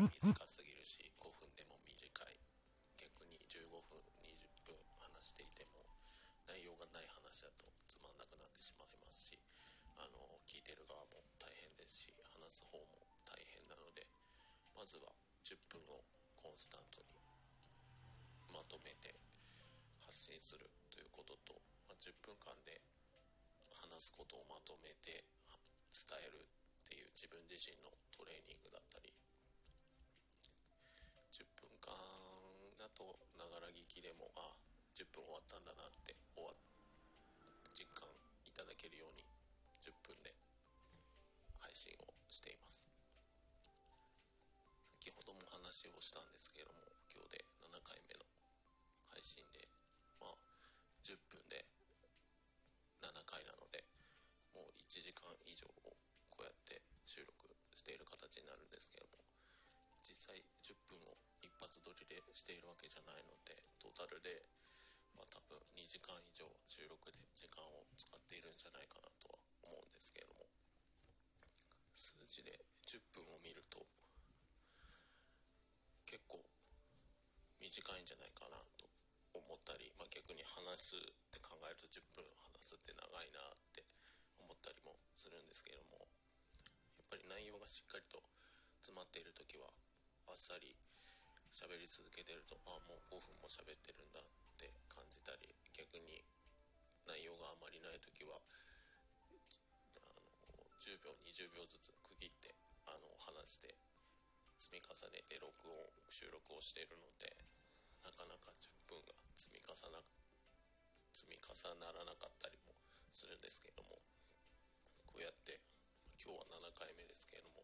短すぎるし5分でも短い。逆に15分20分話していても内容がない話だとつまんなくなってしまいますしあの聞いてる側も大変ですし話す方も大変なのでまずは10分をコンスタントにまとめて発信するということと、まあ、10分間で話すことをまとめて伝えるっていう自分自身のルでまあ多分2時間以上収録で時間を使っているんじゃないかなとは思うんですけれども。数字で10分を見ると結構短いんじゃないかなと思ったり、まあ、逆に話すって考えると10分話すって長いなって思ったりもするんですけれどもやっぱり内容がしっかりと詰まっている時はあっさり喋り続けてるとあもう5分も喋ってるんだって感じたり逆に内容があまりない時はあの10秒20秒ずつ区切ってあの話して積み重ねて録音収録をしているのでなかなか10分が積み重な積み重ならなかったりもするんですけどもこうやって今日は7回目ですけれども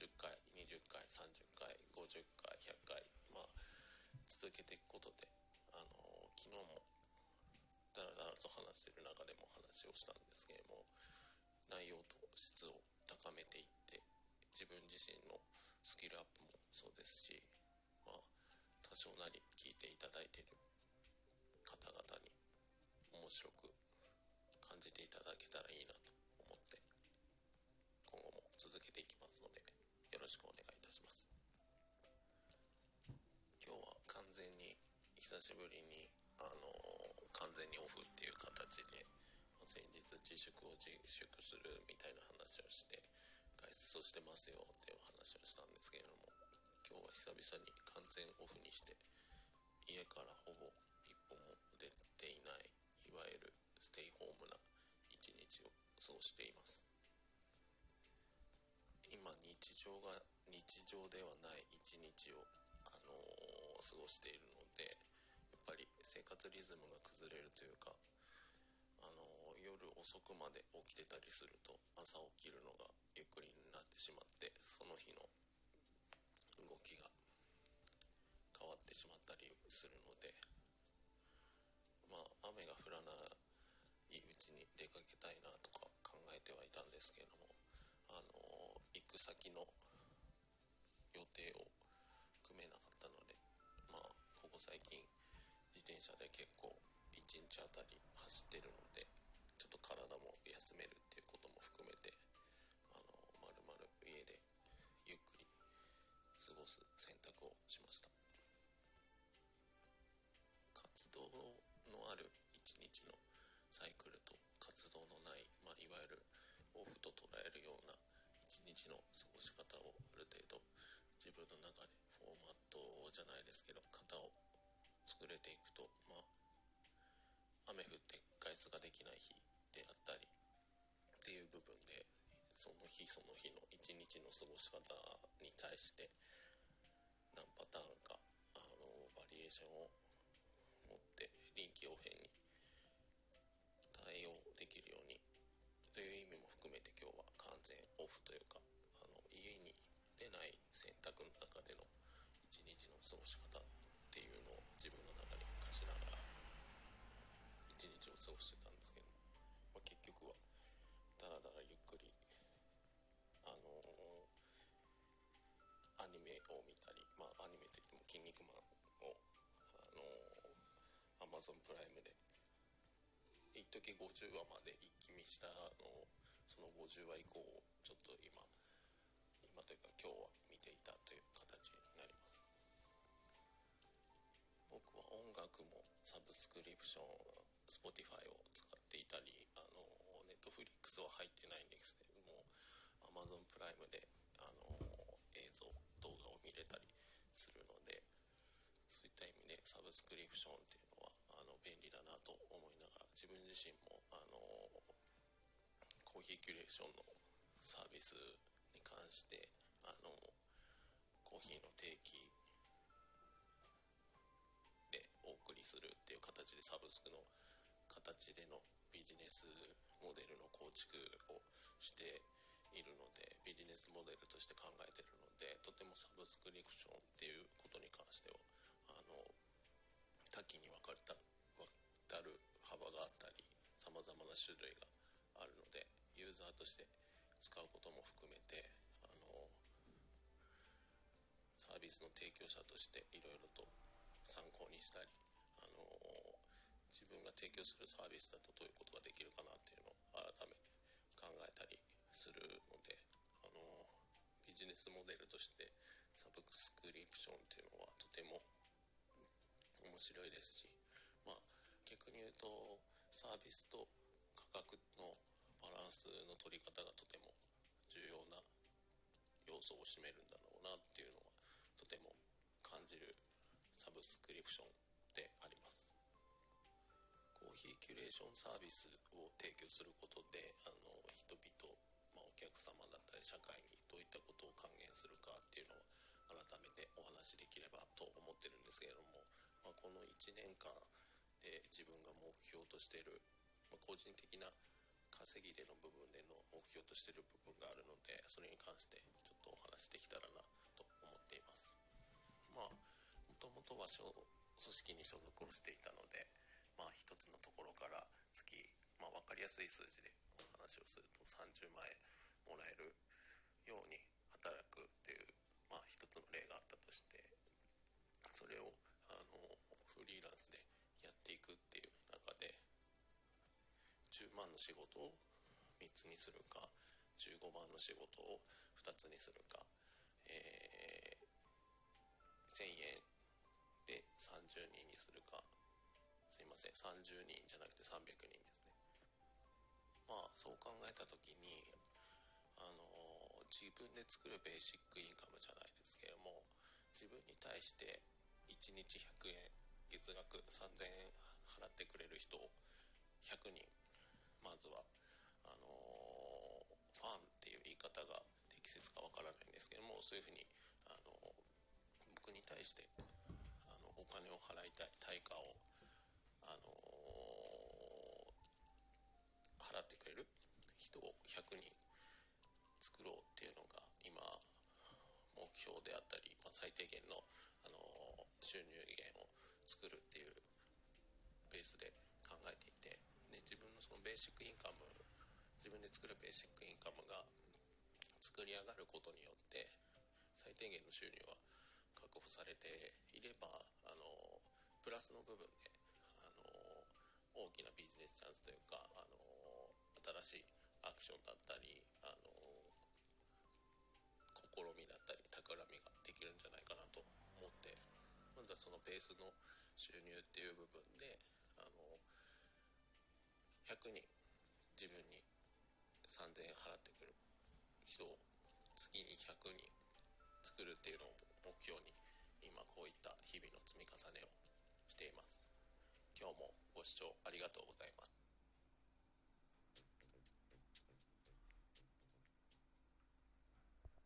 10回20回30回50回100回まあ続けていくことであの昨日もだらだらと話してる中でも話をしたんですけれども内容と質を高めていって自分自身のスキルアップもそうですしまあ多少なり聞いていただいてるに完全オフにして家からほぼ一歩も出ていないいわゆるステイホームな一日を過ごしています。今日常が日常ではない一日を、あのー過ごしているのでやっぱり生活リズムが崩れるというか、あのー夜遅くまで起きてたりすると朝起きるのがゆっくりになってしまってその日の結構1日あたり走ってるのでちょっと体も休めるっていうことも含めてあのまるまる家でゆっくり過ごす選択をしました。活動のある一日のサイクルと活動のない、まあ、いわゆるオフと捉えるような一日の過ごし方をある程度自分の中でフォーマットじゃないですけど型を作れていくとまあ雨降って外出ができない日であったりっていう部分でその日その日の一日の過ごし方に対して何パターンかあのバリエーションを Amazon プライムで。一時50話まで一気見したのをその50話以降をちょっと今今というか今日は見ていたという形になります。僕は音楽もサブスクリプション Spotify を使っていたりあの Netflix は入ってないんですけれども Amazon プライムであの映像動画を見れたりするのでそういった意味でサブスクリプションっていうのはあの便利だなと思いながら自分自身もあのコーヒーキュレーションのサービスに関してあのコーヒーの定期でお送りするっていう形でサブスクの形でのビジネスモデルの構築をしているのでビジネスモデルとして考えてるのでとてもサブスクリプションっていうしていろいろと参考にしたりあの自分が提供するサービスだとどういうことができるかなっていうのを改めて考えたりするのであのビジネスモデルとしてサブスクリプションっていうのはとても面白いですしまあ逆に言うとサービスと価格のバランスの取り方がとても重要な要素を占めるんだなっていうのはとても感じるクションであります。コーヒーキュレーションサービスを提供することであの人々、まあ、お客様だったり社会にともとは組織に所属をしていたのでまあ一つのところから月、まあ、分かりやすい数字でお話をすると30万円もらえるように働くっていう、まあ、一つの例があったとしてそれをあのフリーランスでやっていくっていう中で10万の仕事を3つにするか15万の仕事を2つにするか、えー、1000円10人じゃなくて300人ですね。まあそう考えた時にあの自分で作るベーシックインカムじゃないですけども自分に対して1日100円月額3000円払ってくれる人を100人。まずはあのファンっていう言い方が適切かわからないんですけどもそういうふうにことによって最低限の収入は確保されていればあのプラスの部分であの大きなビジネスチャンスというか、